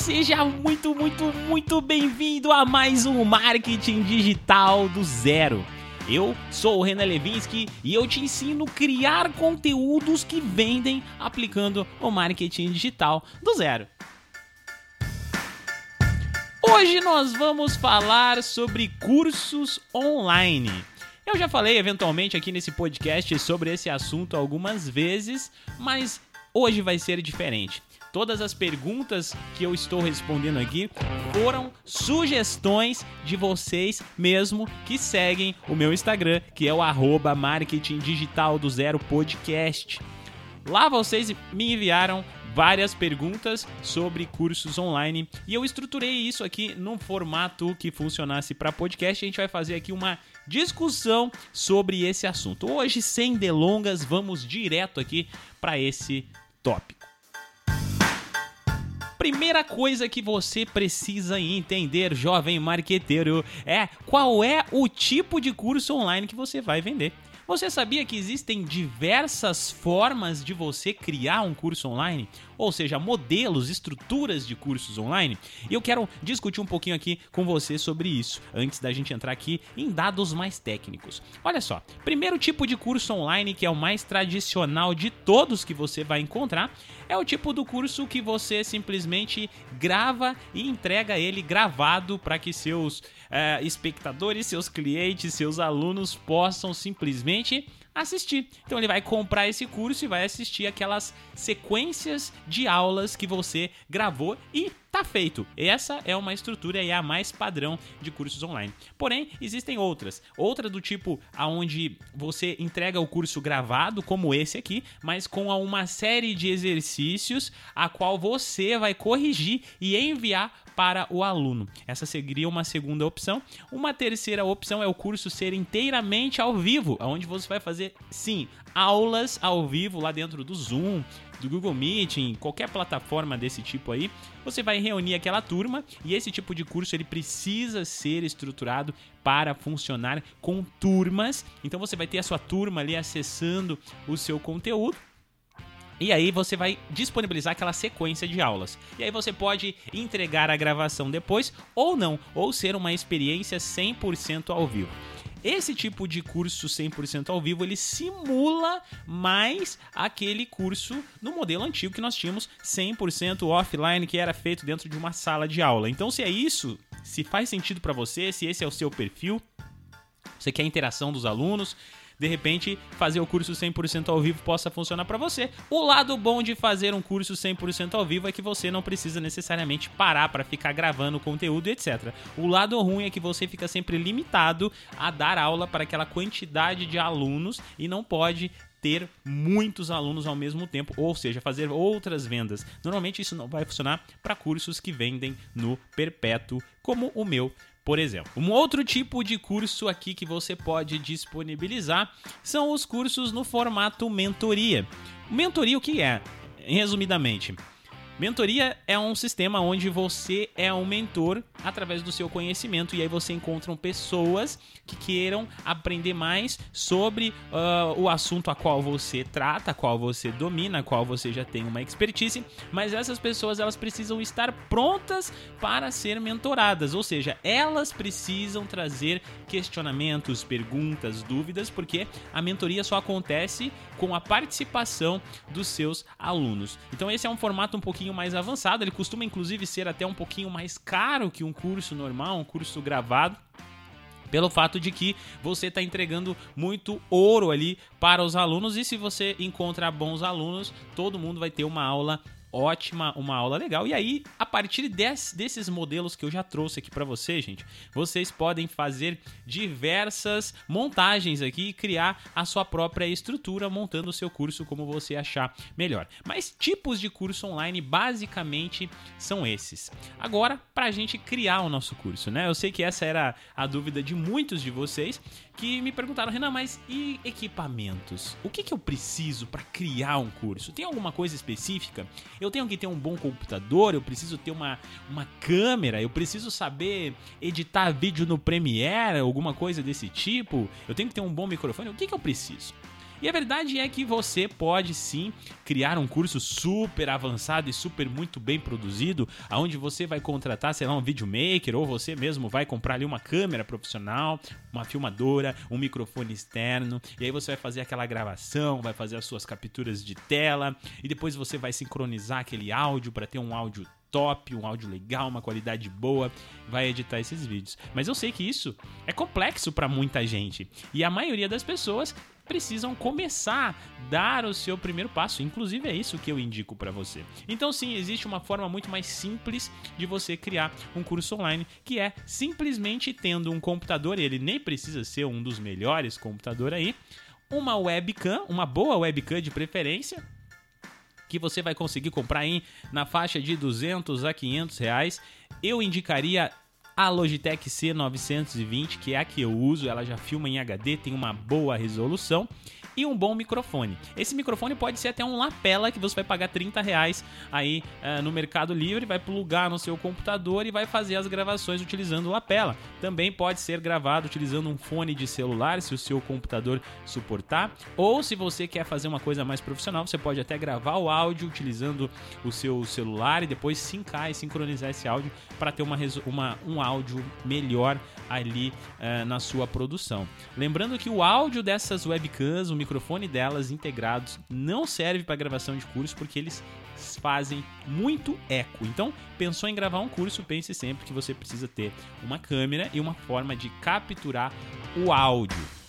seja muito, muito, muito bem-vindo a mais um Marketing Digital do Zero. Eu sou o Renan Levinsky e eu te ensino a criar conteúdos que vendem aplicando o marketing digital do zero. Hoje nós vamos falar sobre cursos online. Eu já falei eventualmente aqui nesse podcast sobre esse assunto algumas vezes, mas hoje vai ser diferente. Todas as perguntas que eu estou respondendo aqui foram sugestões de vocês mesmo que seguem o meu Instagram, que é o arroba marketing digital do zero podcast. Lá vocês me enviaram várias perguntas sobre cursos online e eu estruturei isso aqui num formato que funcionasse para podcast. A gente vai fazer aqui uma discussão sobre esse assunto. Hoje, sem delongas, vamos direto aqui para esse tópico. Primeira coisa que você precisa entender, jovem marqueteiro, é qual é o tipo de curso online que você vai vender. Você sabia que existem diversas formas de você criar um curso online? Ou seja, modelos, estruturas de cursos online? E eu quero discutir um pouquinho aqui com você sobre isso, antes da gente entrar aqui em dados mais técnicos. Olha só, primeiro tipo de curso online, que é o mais tradicional de todos que você vai encontrar, é o tipo do curso que você simplesmente grava e entrega ele gravado para que seus é, espectadores, seus clientes, seus alunos possam simplesmente assistir. Então ele vai comprar esse curso e vai assistir aquelas sequências de aulas que você gravou e tá feito. Essa é uma estrutura e a mais padrão de cursos online. Porém, existem outras. Outra do tipo aonde você entrega o curso gravado, como esse aqui, mas com uma série de exercícios a qual você vai corrigir e enviar para o aluno. Essa seria uma segunda opção. Uma terceira opção é o curso ser inteiramente ao vivo, onde você vai fazer, sim, aulas ao vivo lá dentro do Zoom, do Google Meeting, qualquer plataforma desse tipo aí. Você vai reunir aquela turma e esse tipo de curso ele precisa ser estruturado para funcionar com turmas. Então você vai ter a sua turma ali acessando o seu conteúdo e aí você vai disponibilizar aquela sequência de aulas. E aí você pode entregar a gravação depois ou não, ou ser uma experiência 100% ao vivo. Esse tipo de curso 100% ao vivo, ele simula mais aquele curso no modelo antigo que nós tínhamos 100% offline, que era feito dentro de uma sala de aula. Então, se é isso, se faz sentido para você, se esse é o seu perfil, você quer a interação dos alunos, de repente fazer o curso 100% ao vivo possa funcionar para você. O lado bom de fazer um curso 100% ao vivo é que você não precisa necessariamente parar para ficar gravando conteúdo, etc. O lado ruim é que você fica sempre limitado a dar aula para aquela quantidade de alunos e não pode ter muitos alunos ao mesmo tempo, ou seja, fazer outras vendas. Normalmente isso não vai funcionar para cursos que vendem no perpétuo, como o meu, por exemplo. Um outro tipo de curso aqui que você pode disponibilizar são os cursos no formato mentoria. Mentoria o que é? Resumidamente, Mentoria é um sistema onde você é um mentor através do seu conhecimento e aí você encontram pessoas que queiram aprender mais sobre uh, o assunto a qual você trata, a qual você domina, a qual você já tem uma expertise, mas essas pessoas elas precisam estar prontas para ser mentoradas, ou seja, elas precisam trazer questionamentos, perguntas, dúvidas, porque a mentoria só acontece com a participação dos seus alunos. Então esse é um formato um pouquinho mais avançado, ele costuma inclusive ser até um pouquinho mais caro que um curso normal, um curso gravado pelo fato de que você está entregando muito ouro ali para os alunos. E se você encontra bons alunos, todo mundo vai ter uma aula ótima, uma aula legal. E aí, a partir des, desses modelos que eu já trouxe aqui para vocês, gente, vocês podem fazer diversas montagens aqui e criar a sua própria estrutura montando o seu curso como você achar melhor. Mas tipos de curso online basicamente são esses. Agora, para a gente criar o nosso curso, né? Eu sei que essa era a dúvida de muitos de vocês que me perguntaram, Renan, mas e equipamentos? O que, que eu preciso para criar um curso? Tem alguma coisa específica? Eu tenho que ter um bom computador, eu preciso ter uma, uma câmera, eu preciso saber editar vídeo no Premiere, alguma coisa desse tipo, eu tenho que ter um bom microfone. O que, que eu preciso? E a verdade é que você pode sim criar um curso super avançado e super muito bem produzido, aonde você vai contratar, sei lá, um videomaker ou você mesmo vai comprar ali uma câmera profissional, uma filmadora, um microfone externo, e aí você vai fazer aquela gravação, vai fazer as suas capturas de tela e depois você vai sincronizar aquele áudio para ter um áudio top, um áudio legal, uma qualidade boa, vai editar esses vídeos. Mas eu sei que isso é complexo para muita gente e a maioria das pessoas precisam começar a dar o seu primeiro passo. Inclusive é isso que eu indico para você. Então sim, existe uma forma muito mais simples de você criar um curso online, que é simplesmente tendo um computador, ele nem precisa ser um dos melhores computadores aí, uma webcam, uma boa webcam de preferência, que você vai conseguir comprar em na faixa de 200 a 500 reais. Eu indicaria a Logitech C920, que é a que eu uso, ela já filma em HD, tem uma boa resolução e um bom microfone. Esse microfone pode ser até um lapela que você vai pagar 30 reais aí uh, no Mercado Livre, vai plugar no seu computador e vai fazer as gravações utilizando o lapela. Também pode ser gravado utilizando um fone de celular, se o seu computador suportar, ou se você quer fazer uma coisa mais profissional, você pode até gravar o áudio utilizando o seu celular e depois sincar e sincronizar esse áudio para ter uma, uma, um áudio melhor ali uh, na sua produção. Lembrando que o áudio dessas webcams, o microfone delas integrados, não serve para gravação de curso porque eles fazem muito eco. Então, pensou em gravar um curso, pense sempre que você precisa ter uma câmera e uma forma de capturar o áudio.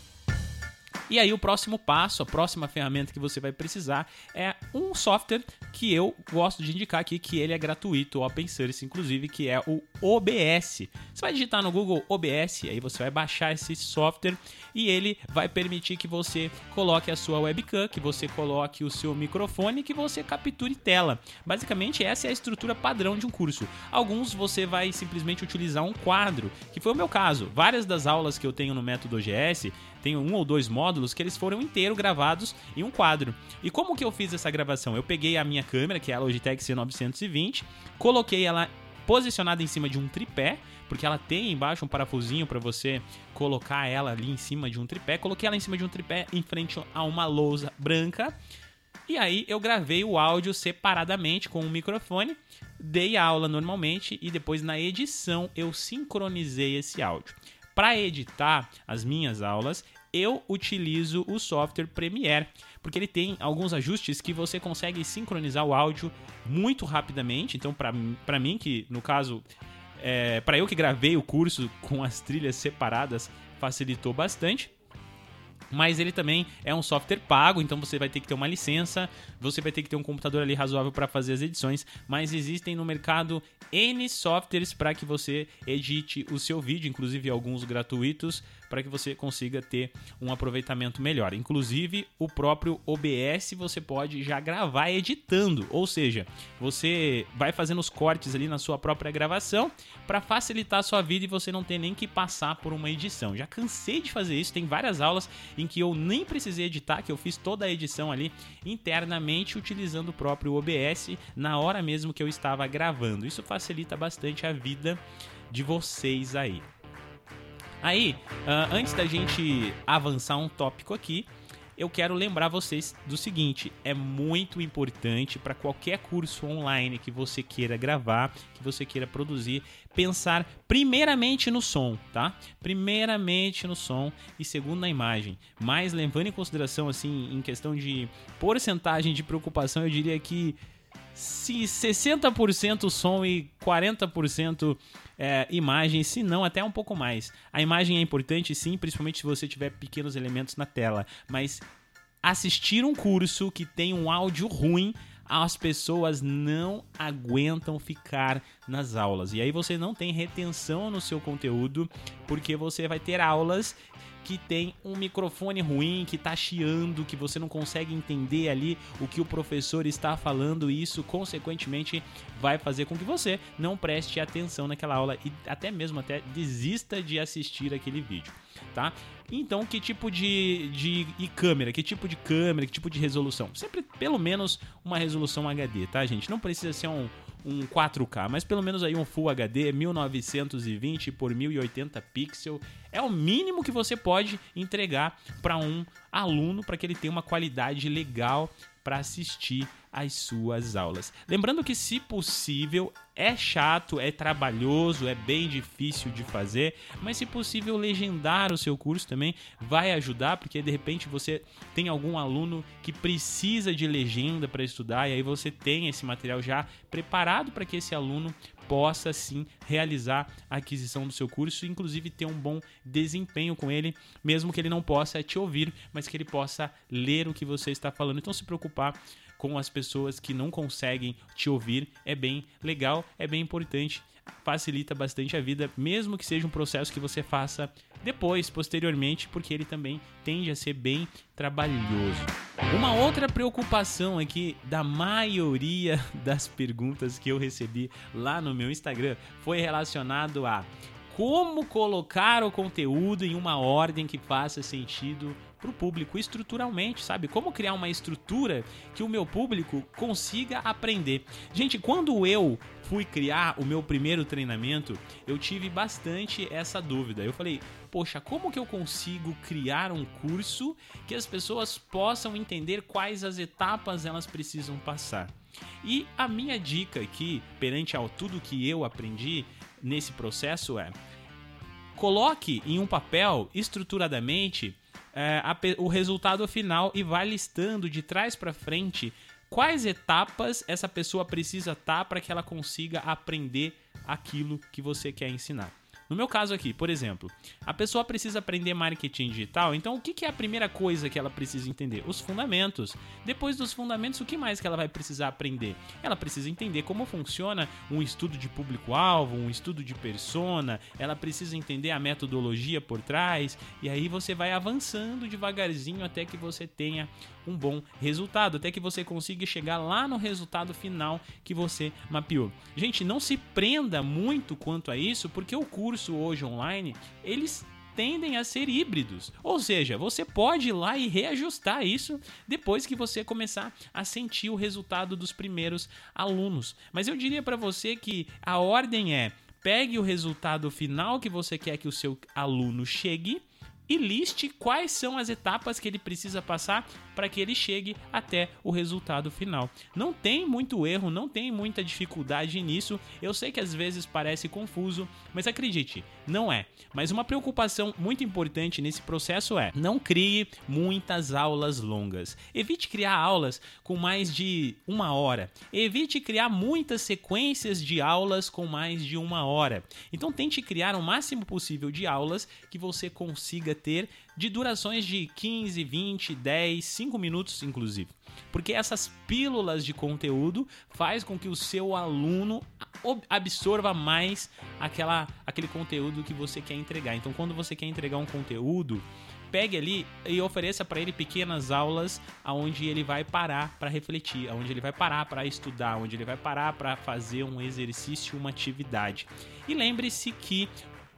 E aí o próximo passo, a próxima ferramenta que você vai precisar é um software que eu gosto de indicar aqui, que ele é gratuito, open source inclusive, que é o OBS. Você vai digitar no Google OBS, aí você vai baixar esse software e ele vai permitir que você coloque a sua webcam, que você coloque o seu microfone, que você capture tela. Basicamente essa é a estrutura padrão de um curso. Alguns você vai simplesmente utilizar um quadro, que foi o meu caso. Várias das aulas que eu tenho no método OGS tem um ou dois módulos que eles foram inteiro gravados em um quadro. E como que eu fiz essa gravação? Eu peguei a minha câmera, que é a Logitech C920, coloquei ela posicionada em cima de um tripé, porque ela tem embaixo um parafusinho para você colocar ela ali em cima de um tripé. Coloquei ela em cima de um tripé em frente a uma lousa branca. E aí eu gravei o áudio separadamente com o um microfone, dei aula normalmente e depois na edição eu sincronizei esse áudio. Para editar as minhas aulas, eu utilizo o software Premiere, porque ele tem alguns ajustes que você consegue sincronizar o áudio muito rapidamente. Então, para mim, que no caso, é, para eu que gravei o curso com as trilhas separadas, facilitou bastante mas ele também é um software pago, então você vai ter que ter uma licença, você vai ter que ter um computador ali razoável para fazer as edições, mas existem no mercado N softwares para que você edite o seu vídeo, inclusive alguns gratuitos, para que você consiga ter um aproveitamento melhor. Inclusive, o próprio OBS você pode já gravar editando, ou seja, você vai fazendo os cortes ali na sua própria gravação para facilitar a sua vida e você não ter nem que passar por uma edição. Já cansei de fazer isso, tem várias aulas em que eu nem precisei editar, que eu fiz toda a edição ali internamente utilizando o próprio OBS na hora mesmo que eu estava gravando. Isso facilita bastante a vida de vocês aí. Aí, uh, antes da gente avançar um tópico aqui, eu quero lembrar vocês do seguinte: é muito importante para qualquer curso online que você queira gravar, que você queira produzir, pensar primeiramente no som, tá? Primeiramente no som e segundo na imagem. Mas levando em consideração assim, em questão de porcentagem de preocupação, eu diria que se 60% som e 40% é, imagem, se não até um pouco mais. A imagem é importante sim, principalmente se você tiver pequenos elementos na tela, mas assistir um curso que tem um áudio ruim as pessoas não aguentam ficar nas aulas. E aí você não tem retenção no seu conteúdo, porque você vai ter aulas que tem um microfone ruim, que tá chiando, que você não consegue entender ali o que o professor está falando, e isso consequentemente vai fazer com que você não preste atenção naquela aula e até mesmo até desista de assistir aquele vídeo, tá? Então, que tipo de, de e câmera? Que tipo de câmera? Que tipo de resolução? Sempre pelo menos uma resolução HD, tá, gente? Não precisa ser um um 4K, mas pelo menos aí um Full HD 1920 por 1080 pixel. É o mínimo que você pode entregar para um aluno para que ele tenha uma qualidade legal para assistir às suas aulas. Lembrando que, se possível, é chato, é trabalhoso, é bem difícil de fazer, mas se possível, legendar o seu curso também vai ajudar, porque de repente você tem algum aluno que precisa de legenda para estudar e aí você tem esse material já preparado para que esse aluno possa sim realizar a aquisição do seu curso inclusive ter um bom desempenho com ele, mesmo que ele não possa te ouvir, mas que ele possa ler o que você está falando. Então se preocupar com as pessoas que não conseguem te ouvir é bem legal, é bem importante facilita bastante a vida, mesmo que seja um processo que você faça depois, posteriormente, porque ele também tende a ser bem trabalhoso. Uma outra preocupação aqui da maioria das perguntas que eu recebi lá no meu Instagram foi relacionado a como colocar o conteúdo em uma ordem que faça sentido para o público estruturalmente, sabe? Como criar uma estrutura que o meu público consiga aprender. Gente, quando eu fui criar o meu primeiro treinamento, eu tive bastante essa dúvida. Eu falei, poxa, como que eu consigo criar um curso que as pessoas possam entender quais as etapas elas precisam passar? E a minha dica aqui, perante ao tudo que eu aprendi nesse processo é coloque em um papel estruturadamente é, a, o resultado final e vai listando de trás para frente quais etapas essa pessoa precisa estar tá para que ela consiga aprender aquilo que você quer ensinar. No meu caso aqui, por exemplo, a pessoa precisa aprender marketing digital, então o que é a primeira coisa que ela precisa entender? Os fundamentos. Depois dos fundamentos, o que mais que ela vai precisar aprender? Ela precisa entender como funciona um estudo de público-alvo, um estudo de persona, ela precisa entender a metodologia por trás, e aí você vai avançando devagarzinho até que você tenha um bom resultado, até que você consiga chegar lá no resultado final que você mapeou. Gente, não se prenda muito quanto a isso, porque o curso hoje online, eles tendem a ser híbridos. Ou seja, você pode ir lá e reajustar isso depois que você começar a sentir o resultado dos primeiros alunos. Mas eu diria para você que a ordem é: pegue o resultado final que você quer que o seu aluno chegue e liste quais são as etapas que ele precisa passar para que ele chegue até o resultado final. Não tem muito erro, não tem muita dificuldade nisso. Eu sei que às vezes parece confuso, mas acredite, não é. Mas uma preocupação muito importante nesse processo é: não crie muitas aulas longas. Evite criar aulas com mais de uma hora. Evite criar muitas sequências de aulas com mais de uma hora. Então tente criar o máximo possível de aulas que você consiga ter de durações de 15, 20, 10, 5 minutos inclusive. Porque essas pílulas de conteúdo faz com que o seu aluno absorva mais aquela, aquele conteúdo que você quer entregar. Então, quando você quer entregar um conteúdo, pegue ali e ofereça para ele pequenas aulas aonde ele vai parar para refletir, aonde ele vai parar para estudar, onde ele vai parar para fazer um exercício, uma atividade. E lembre-se que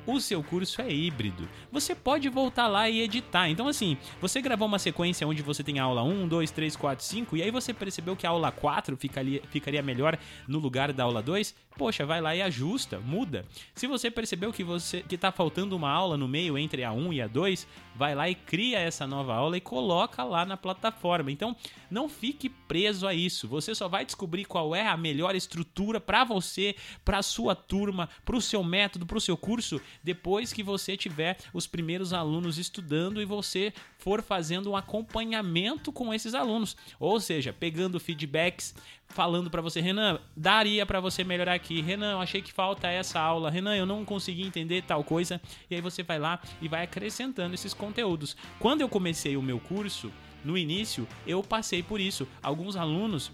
o seu curso é híbrido. Você pode voltar lá e editar. Então, assim, você gravou uma sequência onde você tem aula 1, 2, 3, 4, 5, e aí você percebeu que a aula 4 ficaria, ficaria melhor no lugar da aula 2, poxa, vai lá e ajusta, muda. Se você percebeu que você que tá faltando uma aula no meio entre a 1 e a 2, vai lá e cria essa nova aula e coloca lá na plataforma. Então, não fique preso a isso. Você só vai descobrir qual é a melhor estrutura para você, para sua turma, para o seu método, para o seu curso depois que você tiver os primeiros alunos estudando e você for fazendo um acompanhamento com esses alunos. Ou seja, pegando feedbacks, falando para você, Renan, daria para você melhorar aqui. Renan, eu achei que falta essa aula. Renan, eu não consegui entender tal coisa. E aí você vai lá e vai acrescentando esses conteúdos. Quando eu comecei o meu curso, no início, eu passei por isso. Alguns alunos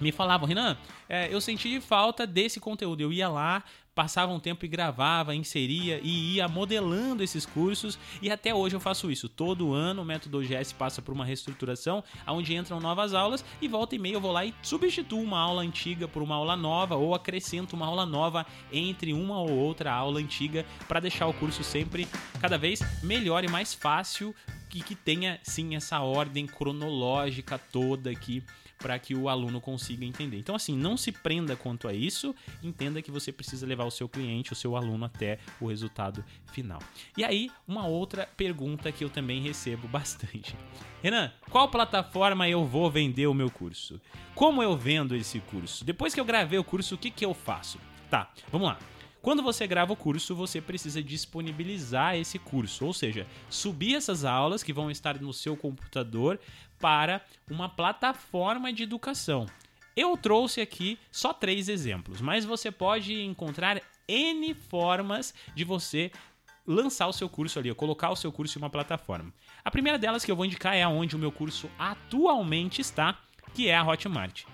me falavam, Renan, é, eu senti falta desse conteúdo. Eu ia lá, passava um tempo e gravava, inseria e ia modelando esses cursos e até hoje eu faço isso. Todo ano o método OGS passa por uma reestruturação, onde entram novas aulas e volta e meia eu vou lá e substituo uma aula antiga por uma aula nova ou acrescento uma aula nova entre uma ou outra aula antiga para deixar o curso sempre cada vez melhor e mais fácil e que tenha sim essa ordem cronológica toda aqui para que o aluno consiga entender. Então, assim, não se prenda quanto a isso, entenda que você precisa levar o seu cliente, o seu aluno até o resultado final. E aí, uma outra pergunta que eu também recebo bastante. Renan, qual plataforma eu vou vender o meu curso? Como eu vendo esse curso? Depois que eu gravei o curso, o que, que eu faço? Tá, vamos lá. Quando você grava o curso, você precisa disponibilizar esse curso, ou seja, subir essas aulas que vão estar no seu computador para uma plataforma de educação. Eu trouxe aqui só três exemplos, mas você pode encontrar N formas de você lançar o seu curso ali, colocar o seu curso em uma plataforma. A primeira delas que eu vou indicar é onde o meu curso atualmente está, que é a Hotmart.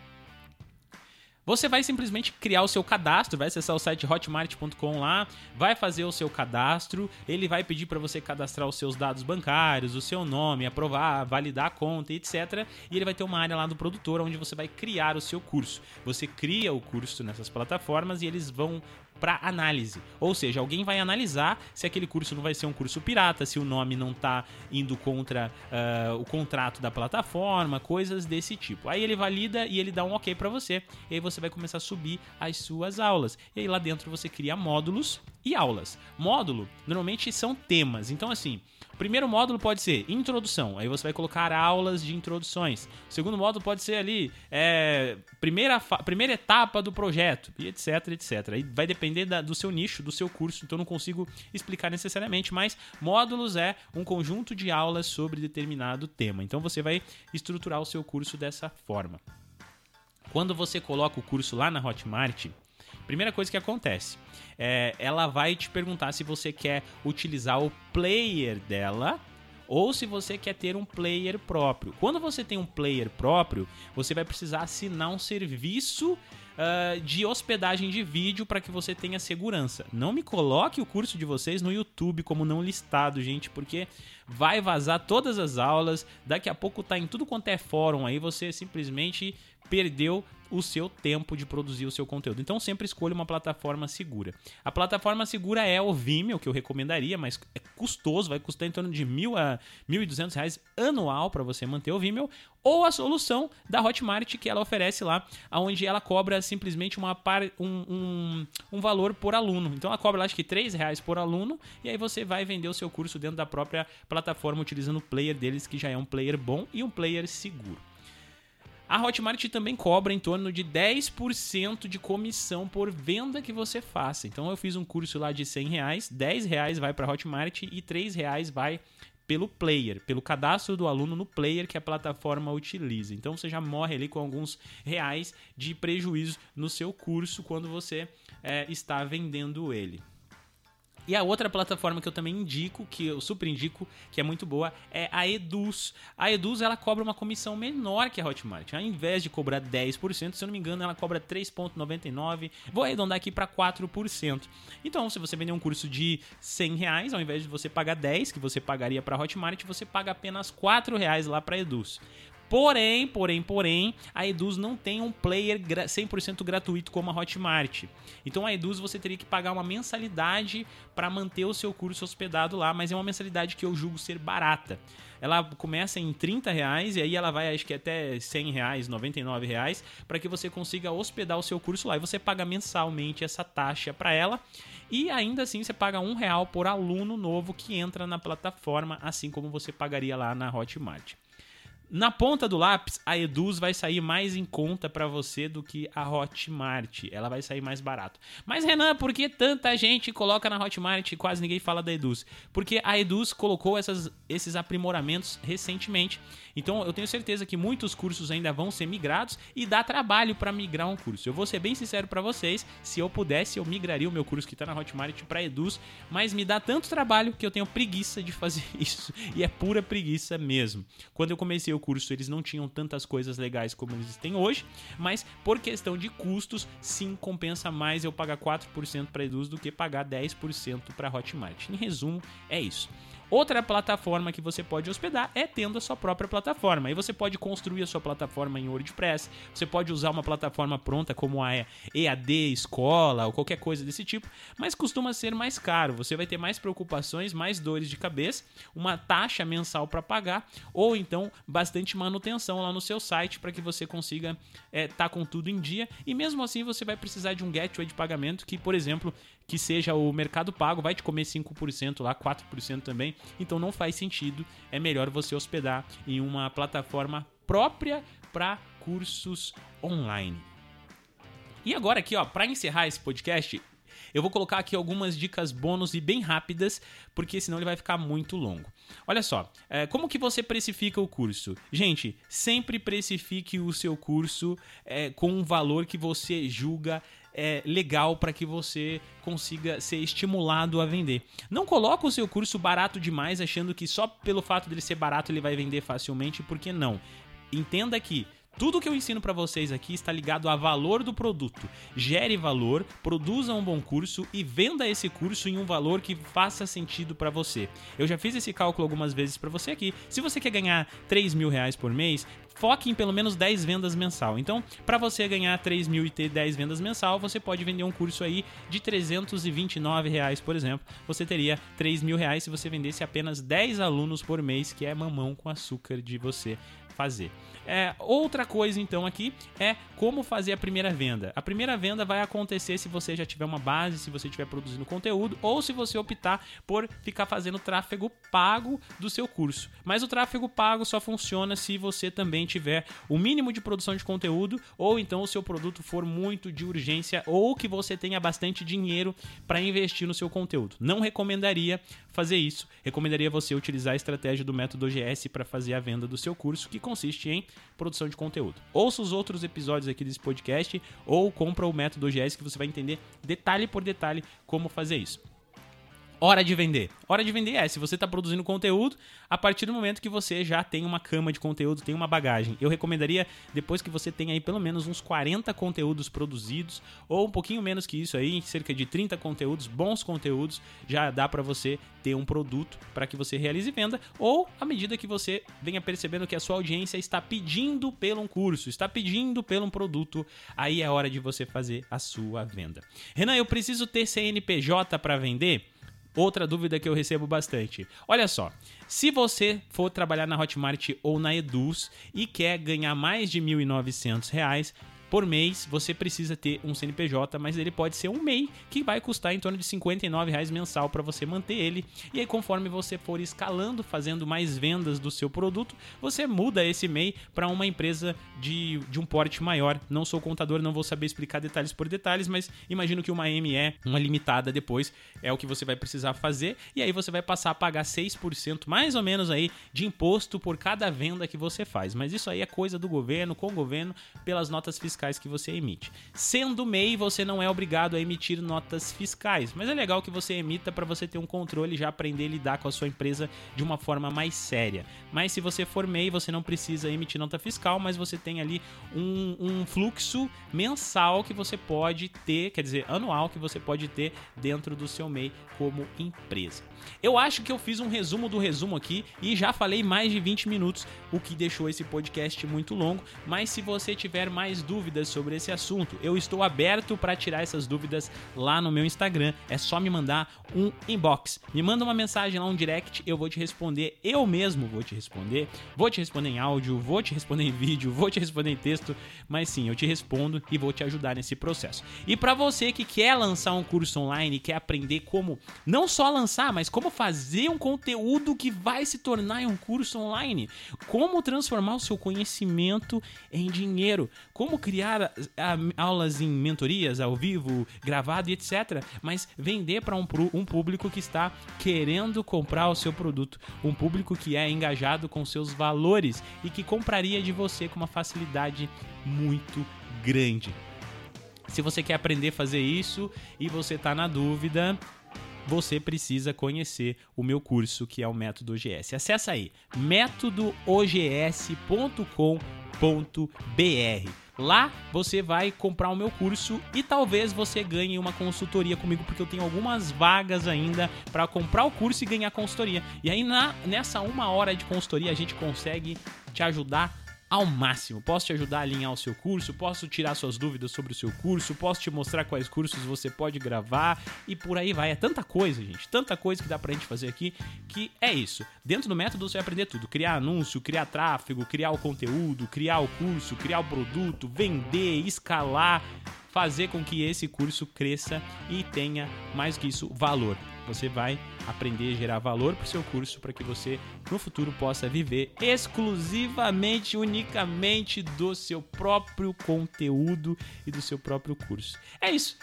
Você vai simplesmente criar o seu cadastro, vai acessar o site hotmart.com lá, vai fazer o seu cadastro, ele vai pedir para você cadastrar os seus dados bancários, o seu nome, aprovar, validar a conta, etc. E ele vai ter uma área lá do produtor onde você vai criar o seu curso. Você cria o curso nessas plataformas e eles vão para análise. Ou seja, alguém vai analisar se aquele curso não vai ser um curso pirata, se o nome não está indo contra uh, o contrato da plataforma, coisas desse tipo. Aí ele valida e ele dá um ok para você. E aí você vai começar a subir as suas aulas. E aí lá dentro você cria módulos e aulas. Módulo normalmente são temas. Então assim, Primeiro módulo pode ser introdução, aí você vai colocar aulas de introduções. O segundo módulo pode ser ali, é, primeira, primeira etapa do projeto, e etc, etc. Aí vai depender da, do seu nicho, do seu curso, então não consigo explicar necessariamente, mas módulos é um conjunto de aulas sobre determinado tema. Então você vai estruturar o seu curso dessa forma. Quando você coloca o curso lá na Hotmart, primeira coisa que acontece, é, ela vai te perguntar se você quer utilizar o player dela ou se você quer ter um player próprio. Quando você tem um player próprio, você vai precisar assinar um serviço uh, de hospedagem de vídeo para que você tenha segurança. Não me coloque o curso de vocês no YouTube como não listado, gente, porque vai vazar todas as aulas. Daqui a pouco tá em tudo quanto é fórum aí, você simplesmente perdeu o seu tempo de produzir o seu conteúdo. Então sempre escolha uma plataforma segura. A plataforma segura é o Vimeo, que eu recomendaria, mas é custoso, vai custar em torno de mil a mil e reais anual para você manter o Vimeo, ou a solução da Hotmart que ela oferece lá, onde ela cobra simplesmente uma par, um, um, um valor por aluno. Então ela cobra acho que três reais por aluno e aí você vai vender o seu curso dentro da própria plataforma utilizando o player deles que já é um player bom e um player seguro. A Hotmart também cobra em torno de 10% de comissão por venda que você faça. Então eu fiz um curso lá de 100 reais, 10 reais vai para Hotmart e 3 reais vai pelo player, pelo cadastro do aluno no player que a plataforma utiliza. Então você já morre ali com alguns reais de prejuízo no seu curso quando você é, está vendendo ele. E a outra plataforma que eu também indico, que eu super indico, que é muito boa, é a Eduz. A Eduz ela cobra uma comissão menor que a Hotmart. Ao invés de cobrar 10%, se eu não me engano, ela cobra 3,99%. Vou arredondar aqui para 4%. Então, se você vender um curso de 100 reais, ao invés de você pagar 10 que você pagaria para a Hotmart, você paga apenas 4 reais lá para a Eduz. Porém, porém, porém, a Eduz não tem um player 100% gratuito como a Hotmart. Então a Eduz você teria que pagar uma mensalidade para manter o seu curso hospedado lá, mas é uma mensalidade que eu julgo ser barata. Ela começa em 30 reais e aí ela vai acho que até 100 reais, 99 reais, para que você consiga hospedar o seu curso lá. E você paga mensalmente essa taxa para ela. E ainda assim você paga um real por aluno novo que entra na plataforma, assim como você pagaria lá na Hotmart. Na ponta do lápis, a Eduz vai sair mais em conta para você do que a Hotmart. Ela vai sair mais barato. Mas Renan, por que tanta gente coloca na Hotmart e quase ninguém fala da Eduz? Porque a Eduz colocou essas, esses aprimoramentos recentemente. Então eu tenho certeza que muitos cursos ainda vão ser migrados e dá trabalho para migrar um curso. Eu vou ser bem sincero para vocês, se eu pudesse eu migraria o meu curso que está na Hotmart para Eduz, mas me dá tanto trabalho que eu tenho preguiça de fazer isso e é pura preguiça mesmo. Quando eu comecei curso eles não tinham tantas coisas legais como eles têm hoje, mas por questão de custos, sim compensa mais eu pagar 4% para Eduz do que pagar 10% para Hotmart. Em resumo, é isso. Outra plataforma que você pode hospedar é tendo a sua própria plataforma. Aí você pode construir a sua plataforma em WordPress, você pode usar uma plataforma pronta como a EAD, escola ou qualquer coisa desse tipo, mas costuma ser mais caro. Você vai ter mais preocupações, mais dores de cabeça, uma taxa mensal para pagar ou então bastante manutenção lá no seu site para que você consiga estar é, tá com tudo em dia. E mesmo assim você vai precisar de um gateway de pagamento que, por exemplo, que seja o Mercado Pago, vai te comer 5% lá, 4% também. Então não faz sentido. É melhor você hospedar em uma plataforma própria para cursos online. E agora aqui, ó, para encerrar esse podcast, eu vou colocar aqui algumas dicas bônus e bem rápidas, porque senão ele vai ficar muito longo. Olha só, é, como que você precifica o curso? Gente, sempre precifique o seu curso é, com um valor que você julga é, legal para que você consiga ser estimulado a vender. Não coloque o seu curso barato demais achando que só pelo fato dele ser barato ele vai vender facilmente, porque não. Entenda que tudo que eu ensino para vocês aqui está ligado a valor do produto. Gere valor, produza um bom curso e venda esse curso em um valor que faça sentido para você. Eu já fiz esse cálculo algumas vezes para você aqui. Se você quer ganhar 3 mil reais por mês, foque em pelo menos 10 vendas mensal. Então, para você ganhar 3 mil e ter 10 vendas mensal, você pode vender um curso aí de 329 reais, por exemplo. Você teria 3 mil reais se você vendesse apenas 10 alunos por mês, que é mamão com açúcar de você fazer. É, outra coisa então aqui é como fazer a primeira venda. A primeira venda vai acontecer se você já tiver uma base, se você estiver produzindo conteúdo ou se você optar por ficar fazendo tráfego pago do seu curso. Mas o tráfego pago só funciona se você também tiver o mínimo de produção de conteúdo ou então o seu produto for muito de urgência ou que você tenha bastante dinheiro para investir no seu conteúdo. Não recomendaria fazer isso. Recomendaria você utilizar a estratégia do método OGS para fazer a venda do seu curso, que consiste em produção de conteúdo. Ouça os outros episódios aqui desse podcast ou compra o método OGS que você vai entender detalhe por detalhe como fazer isso. Hora de vender. Hora de vender é se você está produzindo conteúdo a partir do momento que você já tem uma cama de conteúdo, tem uma bagagem. Eu recomendaria depois que você tenha aí pelo menos uns 40 conteúdos produzidos ou um pouquinho menos que isso aí, cerca de 30 conteúdos, bons conteúdos, já dá para você ter um produto para que você realize venda ou à medida que você venha percebendo que a sua audiência está pedindo pelo um curso, está pedindo pelo um produto, aí é hora de você fazer a sua venda. Renan, eu preciso ter CNPJ para vender? Outra dúvida que eu recebo bastante. Olha só, se você for trabalhar na Hotmart ou na Eduz e quer ganhar mais de R$ 1.900, por mês você precisa ter um CNPJ, mas ele pode ser um MEI que vai custar em torno de 59 reais mensal para você manter ele. E aí, conforme você for escalando, fazendo mais vendas do seu produto, você muda esse MEI para uma empresa de, de um porte maior. Não sou contador, não vou saber explicar detalhes por detalhes, mas imagino que uma ME, uma limitada depois, é o que você vai precisar fazer. E aí você vai passar a pagar 6% mais ou menos aí de imposto por cada venda que você faz. Mas isso aí é coisa do governo, com o governo, pelas notas fiscais fiscais que você emite. Sendo MEI, você não é obrigado a emitir notas fiscais, mas é legal que você emita para você ter um controle e já aprender a lidar com a sua empresa de uma forma mais séria. Mas se você for MEI, você não precisa emitir nota fiscal, mas você tem ali um, um fluxo mensal que você pode ter, quer dizer, anual que você pode ter dentro do seu MEI como empresa. Eu acho que eu fiz um resumo do resumo aqui e já falei mais de 20 minutos, o que deixou esse podcast muito longo. Mas se você tiver mais dúvidas sobre esse assunto, eu estou aberto para tirar essas dúvidas lá no meu Instagram. É só me mandar um inbox. Me manda uma mensagem lá, um direct, eu vou te responder. Eu mesmo vou te responder. Vou te responder em áudio, vou te responder em vídeo, vou te responder em texto. Mas sim, eu te respondo e vou te ajudar nesse processo. E para você que quer lançar um curso online, quer aprender como não só lançar, como fazer um conteúdo que vai se tornar um curso online, como transformar o seu conhecimento em dinheiro, como criar aulas em mentorias ao vivo, gravado e etc. Mas vender para um público que está querendo comprar o seu produto, um público que é engajado com seus valores e que compraria de você com uma facilidade muito grande. Se você quer aprender a fazer isso e você está na dúvida, você precisa conhecer o meu curso que é o Método OGS. Acesse aí métodoogs.com.br Lá você vai comprar o meu curso e talvez você ganhe uma consultoria comigo, porque eu tenho algumas vagas ainda para comprar o curso e ganhar consultoria. E aí na, nessa uma hora de consultoria a gente consegue te ajudar ao máximo. Posso te ajudar a alinhar o seu curso, posso tirar suas dúvidas sobre o seu curso, posso te mostrar quais cursos você pode gravar e por aí vai. É tanta coisa, gente, tanta coisa que dá pra gente fazer aqui que é isso. Dentro do método você vai aprender tudo: criar anúncio, criar tráfego, criar o conteúdo, criar o curso, criar o produto, vender, escalar, fazer com que esse curso cresça e tenha mais que isso valor. Você vai aprender a gerar valor para o seu curso para que você no futuro possa viver exclusivamente, unicamente do seu próprio conteúdo e do seu próprio curso. É isso.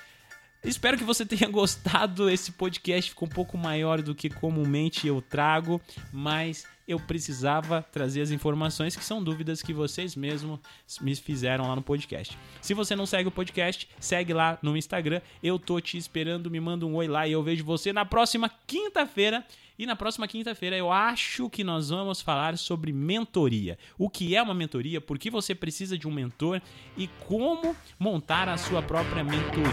Espero que você tenha gostado. Esse podcast ficou um pouco maior do que comumente eu trago, mas eu precisava trazer as informações que são dúvidas que vocês mesmos me fizeram lá no podcast. Se você não segue o podcast, segue lá no Instagram. Eu tô te esperando, me manda um oi lá e eu vejo você na próxima quinta-feira. E na próxima quinta-feira eu acho que nós vamos falar sobre mentoria. O que é uma mentoria, por que você precisa de um mentor e como montar a sua própria mentoria.